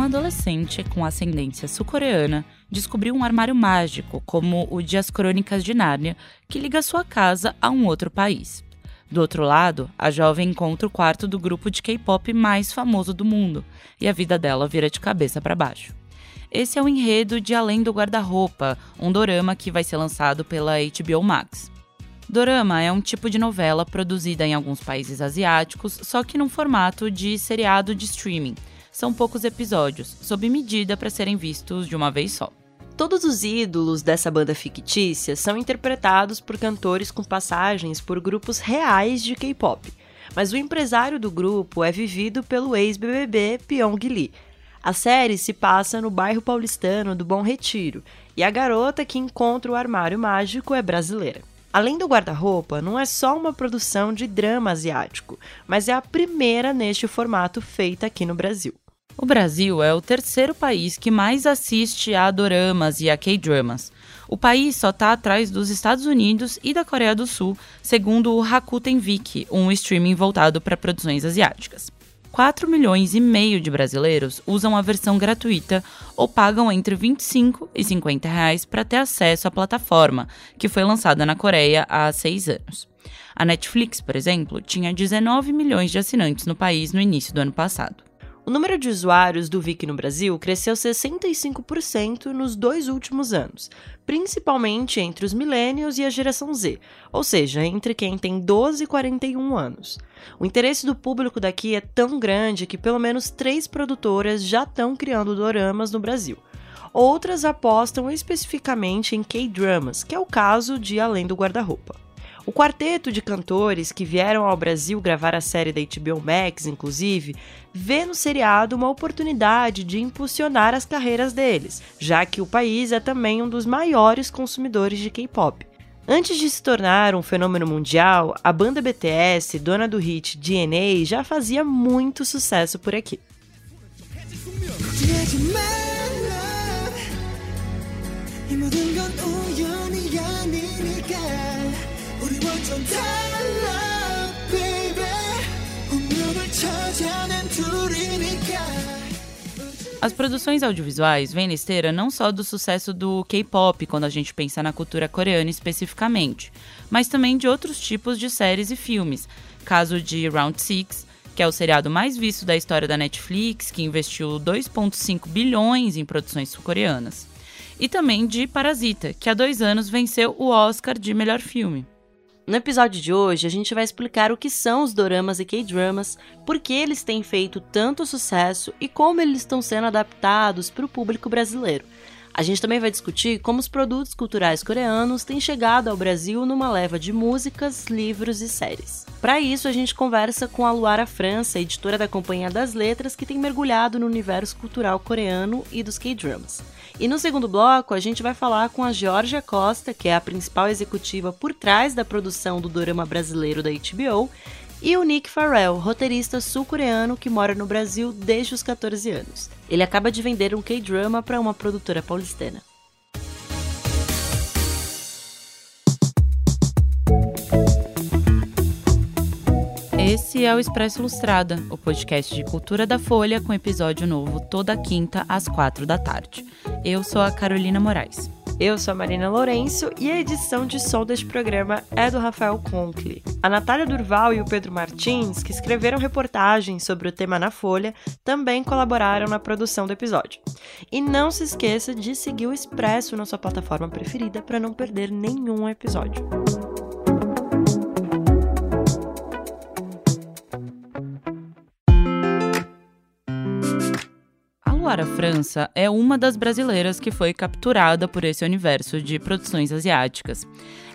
uma adolescente com ascendência sul-coreana descobriu um armário mágico, como o de As Crônicas de Nárnia, que liga sua casa a um outro país. Do outro lado, a jovem encontra o quarto do grupo de K-pop mais famoso do mundo e a vida dela vira de cabeça para baixo. Esse é o enredo de Além do Guarda-Roupa, um dorama que vai ser lançado pela HBO Max. Dorama é um tipo de novela produzida em alguns países asiáticos, só que num formato de seriado de streaming. São poucos episódios, sob medida para serem vistos de uma vez só. Todos os ídolos dessa banda fictícia são interpretados por cantores com passagens por grupos reais de K-pop, mas o empresário do grupo é vivido pelo ex-BBB Pyong Lee. A série se passa no bairro paulistano do Bom Retiro, e a garota que encontra o armário mágico é brasileira. Além do guarda-roupa, não é só uma produção de drama asiático, mas é a primeira neste formato feita aqui no Brasil. O Brasil é o terceiro país que mais assiste a doramas e a K-dramas. O país só está atrás dos Estados Unidos e da Coreia do Sul, segundo o Rakuten Viki, um streaming voltado para produções asiáticas. 4 milhões e meio de brasileiros usam a versão gratuita ou pagam entre 25 e 50 reais para ter acesso à plataforma, que foi lançada na Coreia há seis anos. A Netflix, por exemplo, tinha 19 milhões de assinantes no país no início do ano passado. O número de usuários do Viki no Brasil cresceu 65% nos dois últimos anos, principalmente entre os millennials e a geração Z, ou seja, entre quem tem 12 e 41 anos. O interesse do público daqui é tão grande que pelo menos três produtoras já estão criando doramas no Brasil. Outras apostam especificamente em K-dramas, que é o caso de Além do Guarda-Roupa. O quarteto de cantores que vieram ao Brasil gravar a série da HBO Max, inclusive, vê no seriado uma oportunidade de impulsionar as carreiras deles, já que o país é também um dos maiores consumidores de K-pop. Antes de se tornar um fenômeno mundial, a banda BTS, dona do hit DNA, já fazia muito sucesso por aqui. As produções audiovisuais vêm na esteira não só do sucesso do K-pop, quando a gente pensa na cultura coreana especificamente, mas também de outros tipos de séries e filmes. Caso de Round Six, que é o seriado mais visto da história da Netflix, que investiu 2,5 bilhões em produções sul-coreanas. E também de Parasita, que há dois anos venceu o Oscar de melhor filme. No episódio de hoje, a gente vai explicar o que são os doramas e K-dramas, por que eles têm feito tanto sucesso e como eles estão sendo adaptados para o público brasileiro. A gente também vai discutir como os produtos culturais coreanos têm chegado ao Brasil numa leva de músicas, livros e séries. Para isso, a gente conversa com a Luara França, editora da Companhia das Letras, que tem mergulhado no universo cultural coreano e dos K-dramas. E no segundo bloco, a gente vai falar com a Georgia Costa, que é a principal executiva por trás da produção do dorama brasileiro da HBO, e o Nick Farrell, roteirista sul-coreano que mora no Brasil desde os 14 anos. Ele acaba de vender um K-drama para uma produtora paulistana. Esse é o Expresso Ilustrada, o podcast de cultura da Folha com episódio novo toda quinta às quatro da tarde. Eu sou a Carolina Moraes. Eu sou a Marina Lourenço e a edição de som deste programa é do Rafael Conkle. A Natália Durval e o Pedro Martins, que escreveram reportagens sobre o tema na Folha, também colaboraram na produção do episódio. E não se esqueça de seguir o Expresso na sua plataforma preferida para não perder nenhum episódio. Luara França é uma das brasileiras que foi capturada por esse universo de produções asiáticas.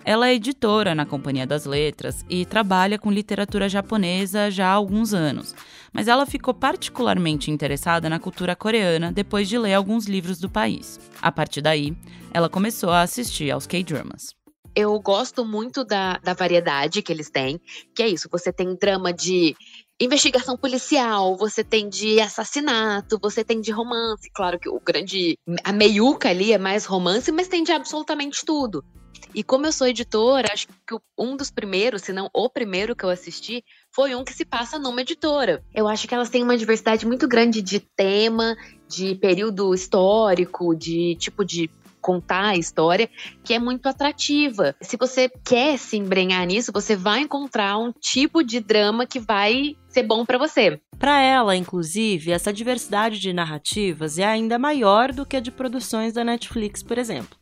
Ela é editora na Companhia das Letras e trabalha com literatura japonesa já há alguns anos, mas ela ficou particularmente interessada na cultura coreana depois de ler alguns livros do país. A partir daí, ela começou a assistir aos K-dramas eu gosto muito da, da variedade que eles têm, que é isso, você tem drama de investigação policial, você tem de assassinato, você tem de romance. Claro que o grande. A meiuca ali é mais romance, mas tem de absolutamente tudo. E como eu sou editora, acho que um dos primeiros, se não o primeiro que eu assisti, foi um que se passa numa editora. Eu acho que elas têm uma diversidade muito grande de tema, de período histórico, de tipo de contar a história, que é muito atrativa. Se você quer se embrenhar nisso, você vai encontrar um tipo de drama que vai ser bom para você. Para ela, inclusive, essa diversidade de narrativas é ainda maior do que a de produções da Netflix, por exemplo.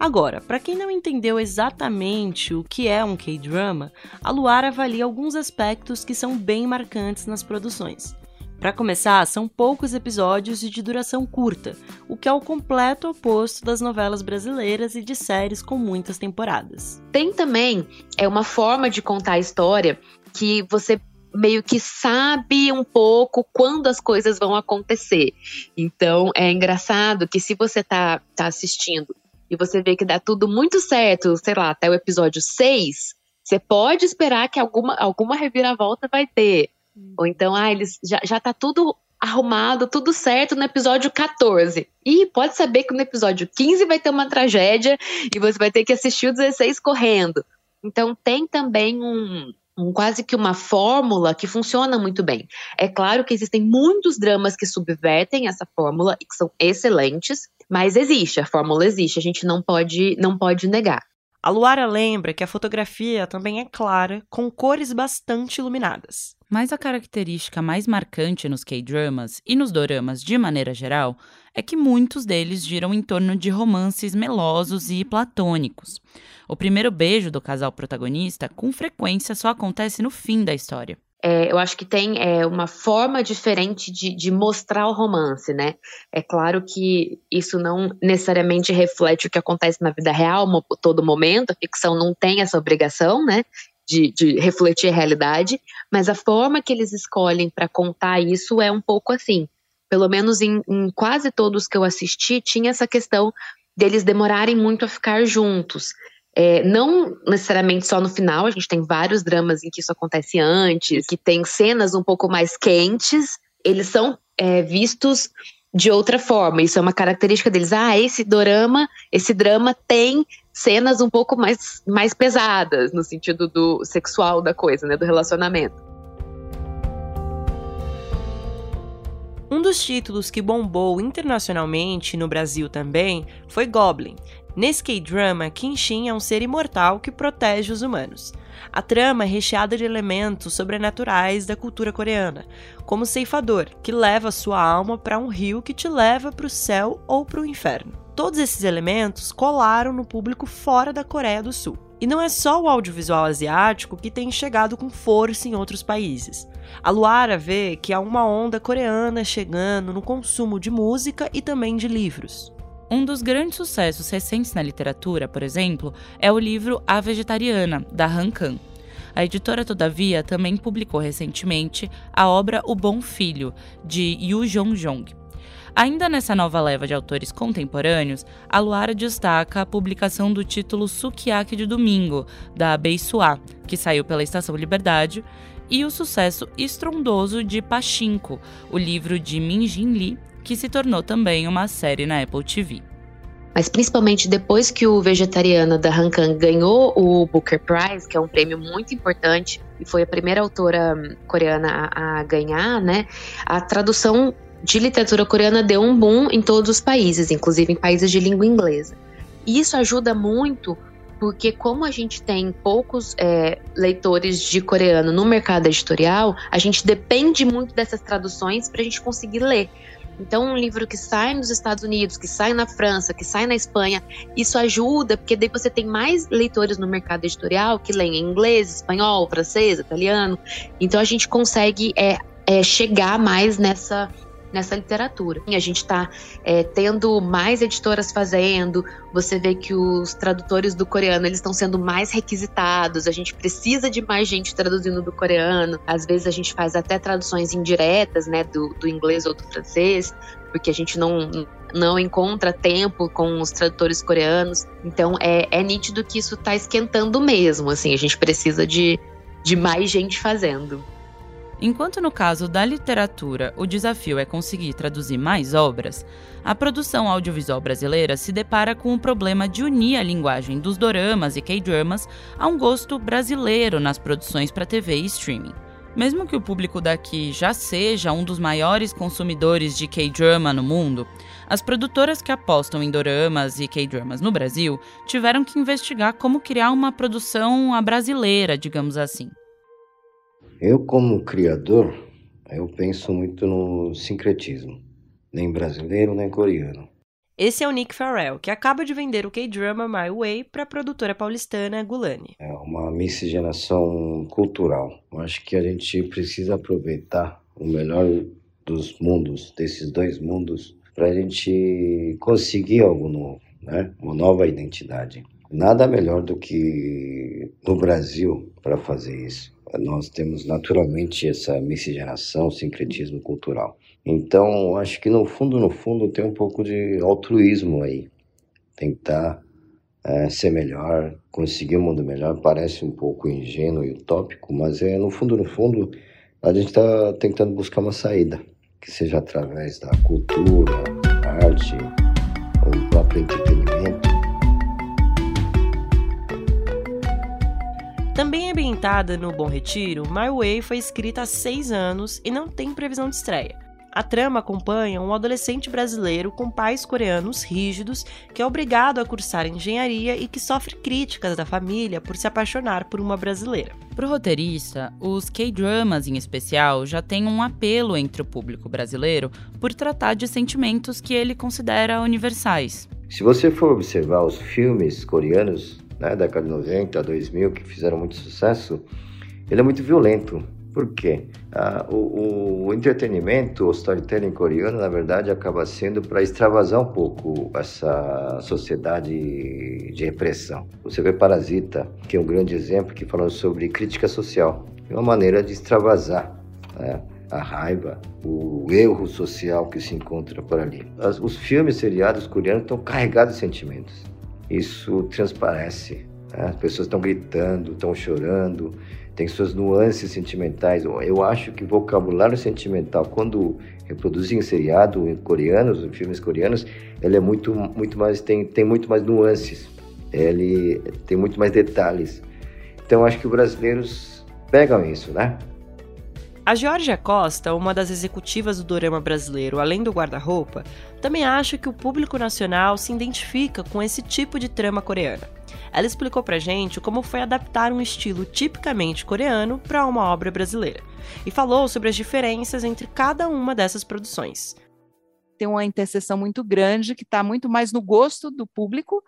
Agora, para quem não entendeu exatamente o que é um K-drama, a Luar avalia alguns aspectos que são bem marcantes nas produções. Para começar, são poucos episódios e de duração curta, o que é o completo oposto das novelas brasileiras e de séries com muitas temporadas. Tem também é uma forma de contar a história que você meio que sabe um pouco quando as coisas vão acontecer. Então é engraçado que se você tá, tá assistindo e você vê que dá tudo muito certo, sei lá, até o episódio 6, você pode esperar que alguma, alguma reviravolta vai ter. Ou então, ah, eles já, já tá tudo arrumado, tudo certo no episódio 14. E pode saber que no episódio 15 vai ter uma tragédia e você vai ter que assistir o 16 correndo. Então tem também um, um, quase que uma fórmula que funciona muito bem. É claro que existem muitos dramas que subvertem essa fórmula e que são excelentes, mas existe, a fórmula existe, a gente não pode não pode negar. A Luara lembra que a fotografia também é clara, com cores bastante iluminadas. Mas a característica mais marcante nos K-dramas e nos doramas de maneira geral é que muitos deles giram em torno de romances melosos e platônicos. O primeiro beijo do casal protagonista com frequência só acontece no fim da história. É, eu acho que tem é, uma forma diferente de, de, mostrar o romance, né? É claro que isso não necessariamente reflete o que acontece na vida real todo momento, a ficção não tem essa obrigação, né? de, de refletir a realidade, mas a forma que eles escolhem para contar isso é um pouco assim. Pelo menos em, em quase todos que eu assisti, tinha essa questão deles demorarem muito a ficar juntos. É, não necessariamente só no final, a gente tem vários dramas em que isso acontece antes, que tem cenas um pouco mais quentes, eles são é, vistos de outra forma. Isso é uma característica deles. Ah, esse drama, esse drama tem cenas um pouco mais, mais pesadas no sentido do sexual da coisa, né, do relacionamento. Um dos títulos que bombou internacionalmente no Brasil também foi Goblin. Nesse K-drama, Kenshin é um ser imortal que protege os humanos. A trama é recheada de elementos sobrenaturais da cultura coreana, como o ceifador, que leva sua alma para um rio que te leva para o céu ou para o inferno. Todos esses elementos colaram no público fora da Coreia do Sul. E não é só o audiovisual asiático que tem chegado com força em outros países. A Luara vê que há uma onda coreana chegando no consumo de música e também de livros. Um dos grandes sucessos recentes na literatura, por exemplo, é o livro A Vegetariana, da Han Kang. A editora, todavia, também publicou recentemente a obra O Bom Filho, de Yu Jong-jong. Ainda nessa nova leva de autores contemporâneos, a Luara destaca a publicação do título Sukiyaki de Domingo, da Beissuá, que saiu pela Estação Liberdade, e o sucesso estrondoso de Pachinko, o livro de Min Jin Lee, que se tornou também uma série na Apple TV. Mas principalmente depois que o Vegetariano da Han Kang ganhou o Booker Prize, que é um prêmio muito importante e foi a primeira autora hum, coreana a, a ganhar, né? A tradução de literatura coreana deu um boom em todos os países, inclusive em países de língua inglesa. E isso ajuda muito porque como a gente tem poucos é, leitores de coreano no mercado editorial, a gente depende muito dessas traduções para a gente conseguir ler. Então, um livro que sai nos Estados Unidos, que sai na França, que sai na Espanha, isso ajuda, porque daí você tem mais leitores no mercado editorial que leem em inglês, espanhol, francês, italiano. Então, a gente consegue é, é, chegar mais nessa nessa literatura. A gente está é, tendo mais editoras fazendo, você vê que os tradutores do coreano eles estão sendo mais requisitados, a gente precisa de mais gente traduzindo do coreano, às vezes a gente faz até traduções indiretas, né, do, do inglês ou do francês, porque a gente não, não encontra tempo com os tradutores coreanos, então é, é nítido que isso está esquentando mesmo, assim, a gente precisa de, de mais gente fazendo. Enquanto no caso da literatura o desafio é conseguir traduzir mais obras, a produção audiovisual brasileira se depara com o problema de unir a linguagem dos doramas e K-dramas a um gosto brasileiro nas produções para TV e streaming. Mesmo que o público daqui já seja um dos maiores consumidores de K-drama no mundo, as produtoras que apostam em doramas e K-dramas no Brasil tiveram que investigar como criar uma produção brasileira, digamos assim. Eu, como criador, eu penso muito no sincretismo, nem brasileiro nem coreano. Esse é o Nick Farrell, que acaba de vender o K-drama My Way para a produtora paulistana Gulani. É uma miscigenação cultural. Eu acho que a gente precisa aproveitar o melhor dos mundos, desses dois mundos, para a gente conseguir algo novo, né? uma nova identidade. Nada melhor do que no Brasil para fazer isso. Nós temos naturalmente essa miscigenação, sincretismo cultural. Então, acho que no fundo, no fundo, tem um pouco de altruísmo aí. Tentar é, ser melhor, conseguir um mundo melhor, parece um pouco ingênuo e utópico, mas é no fundo, no fundo, a gente está tentando buscar uma saída, que seja através da cultura, arte, ou do próprio entretenimento. Também ambientada no Bom Retiro, My Way foi escrita há seis anos e não tem previsão de estreia. A trama acompanha um adolescente brasileiro com pais coreanos rígidos que é obrigado a cursar engenharia e que sofre críticas da família por se apaixonar por uma brasileira. Para o roteirista, os K-dramas em especial já têm um apelo entre o público brasileiro por tratar de sentimentos que ele considera universais. Se você for observar os filmes coreanos né, da década de 90, 2000, que fizeram muito sucesso, ele é muito violento por quê? Ah, o, o, entretenimento, o storytelling coreano, na verdade, acaba sendo para extravasar um pouco essa sociedade de repressão. Você vê Parasita, que é um grande exemplo, que fala sobre crítica social. É uma maneira de extravasar né? a raiva, o erro social que se encontra por ali. As, os filmes seriados coreanos estão carregados de sentimentos. Isso transparece. Né? As pessoas estão gritando, estão chorando, tem suas nuances sentimentais. Eu acho que vocabulário sentimental, quando reproduzem em seriado em coreanos, em filmes coreanos, ele é muito, muito mais tem, tem muito mais nuances. Ele tem muito mais detalhes. Então acho que os brasileiros pegam isso, né? A Georgia Costa, uma das executivas do dorama brasileiro, além do guarda-roupa, também acha que o público nacional se identifica com esse tipo de trama coreana. Ela explicou pra gente como foi adaptar um estilo tipicamente coreano para uma obra brasileira e falou sobre as diferenças entre cada uma dessas produções. Tem uma interseção muito grande que está muito mais no gosto do público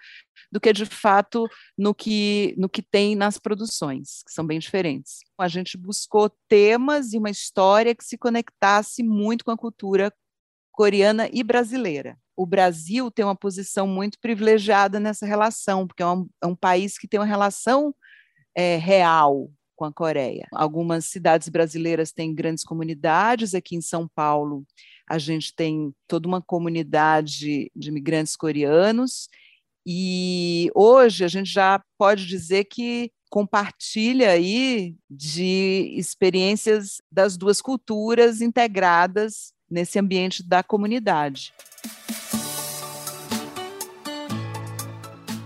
do que de fato no que, no que tem nas produções, que são bem diferentes. A gente buscou temas e uma história que se conectasse muito com a cultura coreana e brasileira o Brasil tem uma posição muito privilegiada nessa relação, porque é um, é um país que tem uma relação é, real com a Coreia. Algumas cidades brasileiras têm grandes comunidades, aqui em São Paulo a gente tem toda uma comunidade de imigrantes coreanos, e hoje a gente já pode dizer que compartilha aí de experiências das duas culturas integradas nesse ambiente da comunidade.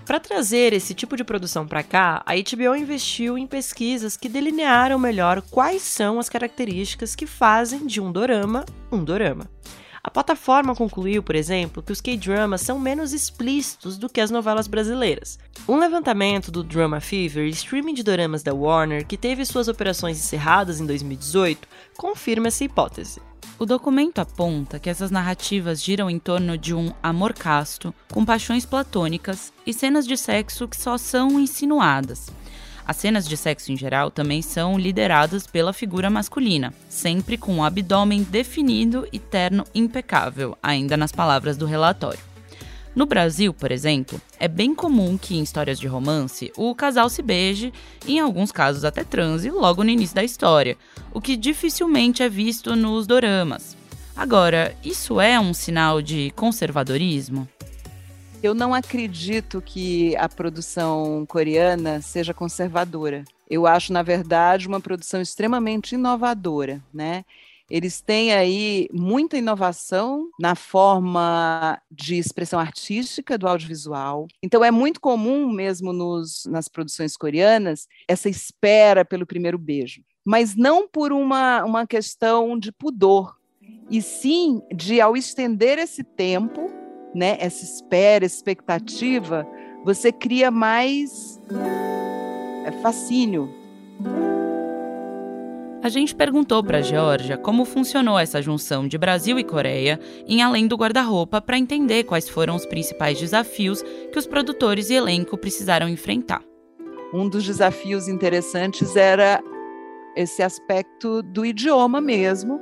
Para trazer esse tipo de produção para cá, a HBO investiu em pesquisas que delinearam melhor quais são as características que fazem de um dorama um dorama. A plataforma concluiu, por exemplo, que os K-dramas são menos explícitos do que as novelas brasileiras. Um levantamento do Drama Fever, streaming de doramas da Warner, que teve suas operações encerradas em 2018, confirma essa hipótese. O documento aponta que essas narrativas giram em torno de um amor casto, com paixões platônicas e cenas de sexo que só são insinuadas. As cenas de sexo em geral também são lideradas pela figura masculina, sempre com um abdômen definido e terno impecável, ainda nas palavras do relatório. No Brasil, por exemplo, é bem comum que em histórias de romance o casal se beije em alguns casos, até transe logo no início da história, o que dificilmente é visto nos doramas. Agora, isso é um sinal de conservadorismo? Eu não acredito que a produção coreana seja conservadora. Eu acho, na verdade, uma produção extremamente inovadora, né? Eles têm aí muita inovação na forma de expressão artística do audiovisual. Então, é muito comum mesmo nos, nas produções coreanas essa espera pelo primeiro beijo. mas não por uma, uma questão de pudor, e sim de, ao estender esse tempo, né, essa espera, expectativa, você cria mais é, fascínio. A gente perguntou para Georgia como funcionou essa junção de Brasil e Coreia em Além do Guarda-Roupa para entender quais foram os principais desafios que os produtores e elenco precisaram enfrentar. Um dos desafios interessantes era esse aspecto do idioma mesmo,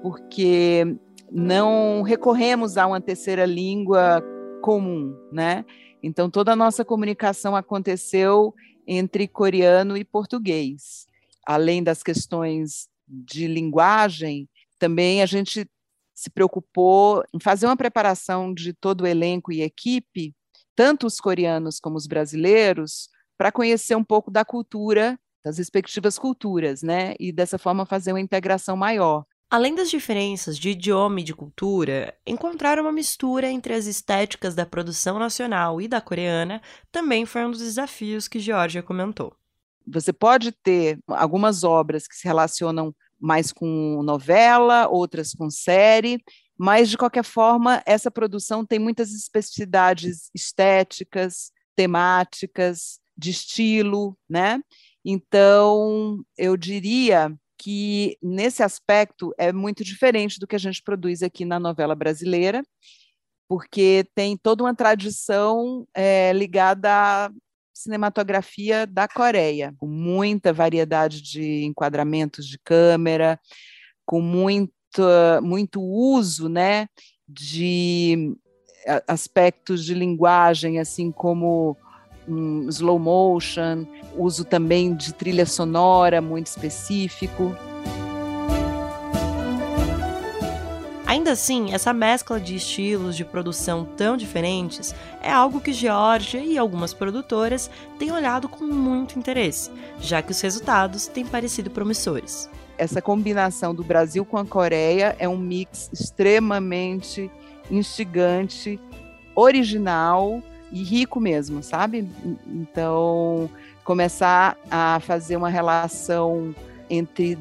porque não recorremos a uma terceira língua comum, né? Então toda a nossa comunicação aconteceu entre coreano e português. Além das questões de linguagem, também a gente se preocupou em fazer uma preparação de todo o elenco e equipe, tanto os coreanos como os brasileiros, para conhecer um pouco da cultura, das respectivas culturas, né? E dessa forma fazer uma integração maior. Além das diferenças de idioma e de cultura, encontrar uma mistura entre as estéticas da produção nacional e da coreana também foi um dos desafios que Georgia comentou. Você pode ter algumas obras que se relacionam mais com novela, outras com série, mas de qualquer forma, essa produção tem muitas especificidades estéticas, temáticas, de estilo, né? Então, eu diria que nesse aspecto é muito diferente do que a gente produz aqui na novela brasileira, porque tem toda uma tradição é, ligada cinematografia da Coreia, com muita variedade de enquadramentos de câmera, com muito, muito uso né, de aspectos de linguagem, assim como um slow motion, uso também de trilha sonora muito específico. Ainda assim, essa mescla de estilos de produção tão diferentes é algo que Georgia e algumas produtoras têm olhado com muito interesse, já que os resultados têm parecido promissores. Essa combinação do Brasil com a Coreia é um mix extremamente instigante, original e rico mesmo, sabe? Então, começar a fazer uma relação entre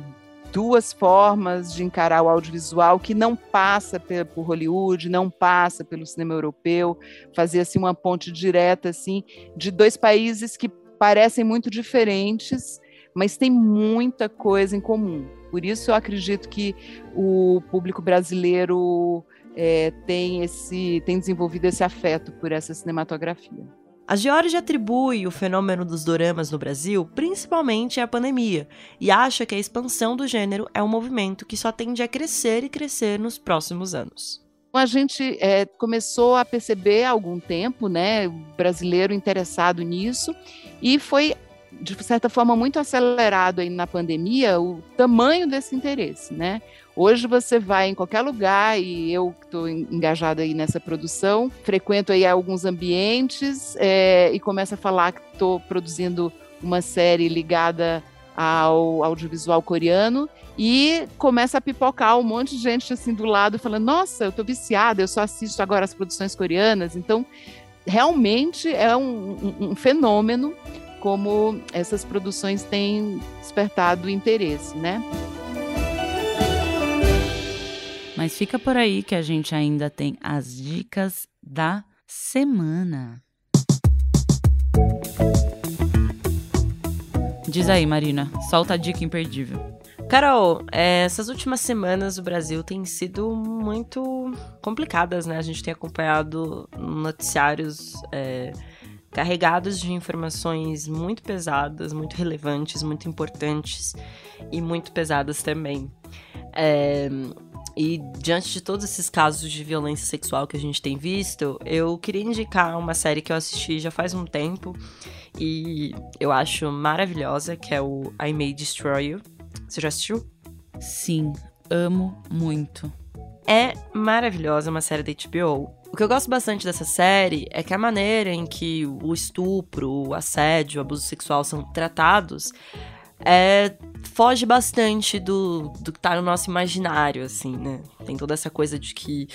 duas formas de encarar o audiovisual que não passa por Hollywood, não passa pelo cinema europeu, fazer assim uma ponte direta assim de dois países que parecem muito diferentes, mas tem muita coisa em comum. Por isso eu acredito que o público brasileiro é, tem, esse, tem desenvolvido esse afeto por essa cinematografia. A Georgia atribui o fenômeno dos doramas no Brasil principalmente à pandemia e acha que a expansão do gênero é um movimento que só tende a crescer e crescer nos próximos anos. A gente é, começou a perceber há algum tempo, né, brasileiro interessado nisso, e foi de certa forma muito acelerado aí na pandemia o tamanho desse interesse, né? Hoje você vai em qualquer lugar e eu estou engajada aí nessa produção, frequento aí alguns ambientes é, e começo a falar que estou produzindo uma série ligada ao audiovisual coreano e começa a pipocar um monte de gente assim do lado falando: Nossa, eu estou viciada, eu só assisto agora as produções coreanas. Então, realmente é um, um, um fenômeno como essas produções têm despertado interesse, né? Mas fica por aí que a gente ainda tem as dicas da semana. Diz aí, Marina, solta a dica imperdível. Carol, é, essas últimas semanas o Brasil tem sido muito complicadas, né? A gente tem acompanhado noticiários é, carregados de informações muito pesadas, muito relevantes, muito importantes e muito pesadas também. É, e diante de todos esses casos de violência sexual que a gente tem visto, eu queria indicar uma série que eu assisti já faz um tempo e eu acho maravilhosa, que é o I May Destroy You. Você já assistiu? Sim, amo muito. É maravilhosa, uma série da HBO. O que eu gosto bastante dessa série é que a maneira em que o estupro, o assédio, o abuso sexual são tratados é, foge bastante do, do que tá no nosso imaginário, assim, né? Tem toda essa coisa de que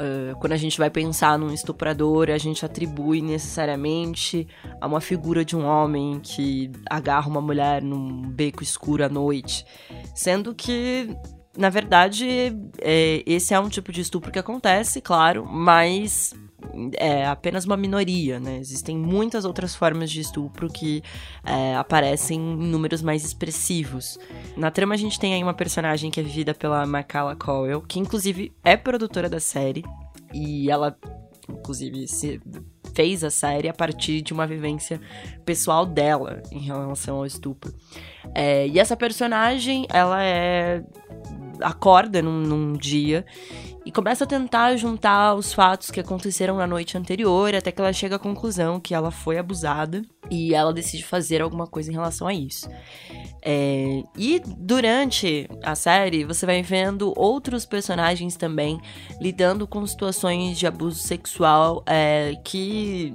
Uh, quando a gente vai pensar num estuprador, a gente atribui necessariamente a uma figura de um homem que agarra uma mulher num beco escuro à noite. Sendo que, na verdade, é, esse é um tipo de estupro que acontece, claro, mas é apenas uma minoria, né? Existem muitas outras formas de estupro que é, aparecem em números mais expressivos. Na trama a gente tem aí uma personagem que é vivida pela Makala Cowell, que inclusive é produtora da série, e ela, inclusive, se fez a série a partir de uma vivência pessoal dela em relação ao estupro. É, e essa personagem, ela é acorda num, num dia e começa a tentar juntar os fatos que aconteceram na noite anterior, até que ela chega à conclusão que ela foi abusada e ela decide fazer alguma coisa em relação a isso. É, e durante a série, você vai vendo outros personagens também lidando com situações de abuso sexual é, que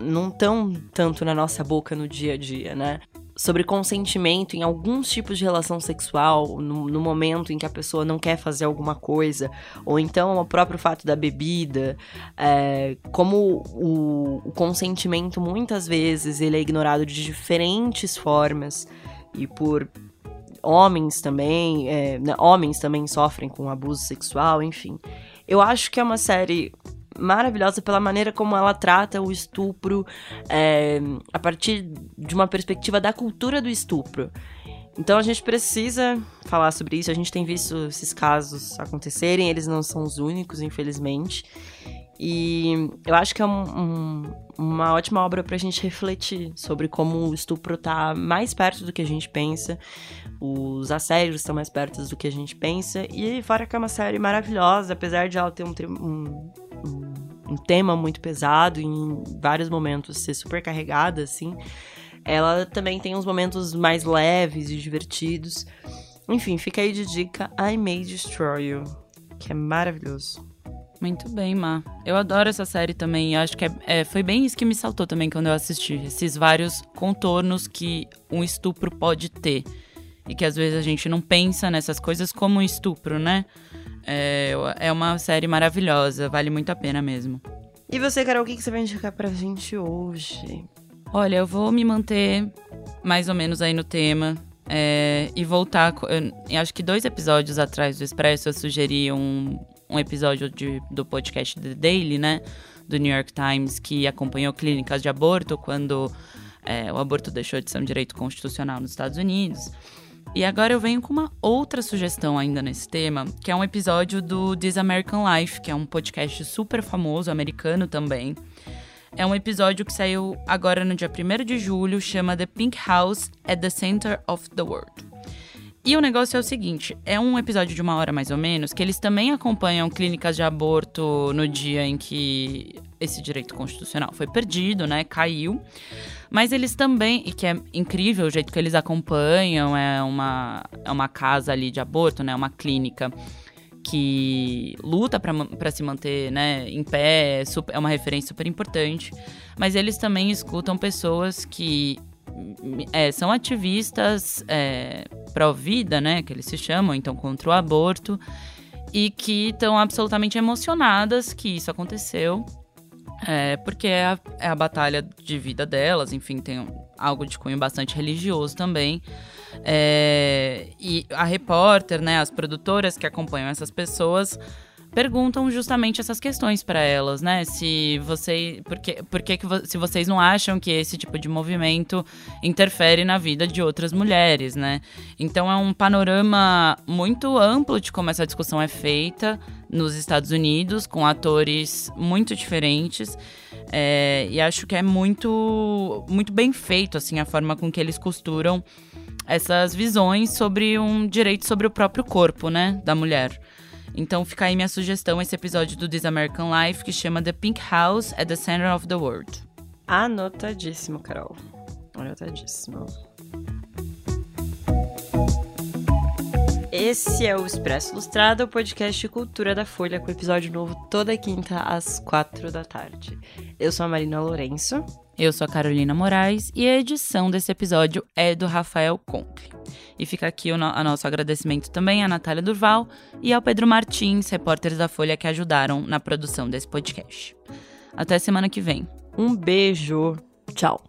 não estão tanto na nossa boca no dia a dia, né? Sobre consentimento em alguns tipos de relação sexual, no, no, momento em que a pessoa não quer fazer alguma coisa, ou então o próprio fato da bebida, é, como o, o, consentimento muitas vezes ele é ignorado de diferentes formas e por homens também, é, né, homens também sofrem com abuso sexual, enfim. Eu acho que é uma série maravilhosa pela maneira como ela trata o estupro é, a partir de uma perspectiva da cultura do estupro. Então a gente precisa falar sobre isso. A gente tem visto esses casos acontecerem, eles não são os únicos, infelizmente. E eu acho que é um, um, uma ótima obra pra gente refletir sobre como o estupro tá mais perto do que a gente pensa, os assédios estão mais perto do que a gente pensa, e fora que é uma série maravilhosa, apesar de ela ter um, um, um tema muito pesado em vários momentos ser super carregada, assim, ela também tem uns momentos mais leves e divertidos. Enfim, fica aí de dica I May Destroy You, que é maravilhoso. Muito bem, Má. Eu adoro essa série também. Acho que é, é, foi bem isso que me saltou também quando eu assisti. Esses vários contornos que um estupro pode ter. E que às vezes a gente não pensa nessas coisas como um estupro, né? É, é uma série maravilhosa, vale muito a pena mesmo. E você, Carol, o que você vai indicar pra gente hoje? Olha, eu vou me manter mais ou menos aí no tema. É, e voltar. Eu, acho que dois episódios atrás do Expresso eu sugeri um, um episódio de, do podcast The Daily, né? Do New York Times, que acompanhou clínicas de aborto quando é, o aborto deixou de ser um direito constitucional nos Estados Unidos. E agora eu venho com uma outra sugestão ainda nesse tema, que é um episódio do This American Life, que é um podcast super famoso, americano também. É um episódio que saiu agora no dia 1 de julho, chama The Pink House at the Center of the World. E o negócio é o seguinte: é um episódio de uma hora mais ou menos, que eles também acompanham clínicas de aborto no dia em que esse direito constitucional foi perdido, né? Caiu. Mas eles também, e que é incrível o jeito que eles acompanham, é uma, é uma casa ali de aborto, né? Uma clínica que luta para se manter né, em pé, é uma referência super importante. Mas eles também escutam pessoas que é, são ativistas é, pró-vida, né? Que eles se chamam, então contra o aborto. E que estão absolutamente emocionadas que isso aconteceu é, porque é a, é a, batalha de vida delas, enfim, tem algo de cunho bastante religioso também. É, e a repórter, né, as produtoras que acompanham essas pessoas perguntam justamente essas questões para elas, né? Se você, porque, porque que, se vocês não acham que esse tipo de movimento interfere na vida de outras mulheres, né? Então é um panorama muito amplo de como essa discussão é feita nos Estados Unidos, com atores muito diferentes. É, e acho que é muito, muito bem feito, assim, a forma com que eles costuram essas visões sobre um direito sobre o próprio corpo, né, da mulher. Então fica aí minha sugestão, esse episódio do This American Life, que chama The Pink House at the Center of the World. Anotadíssimo, Carol. Anotadíssimo. Esse é o Expresso Ilustrado, o podcast Cultura da Folha, com episódio novo toda quinta às quatro da tarde. Eu sou a Marina Lourenço. Eu sou a Carolina Moraes e a edição desse episódio é do Rafael Conkle. E fica aqui o no a nosso agradecimento também à Natália Durval e ao Pedro Martins, repórteres da Folha que ajudaram na produção desse podcast. Até semana que vem. Um beijo. Tchau.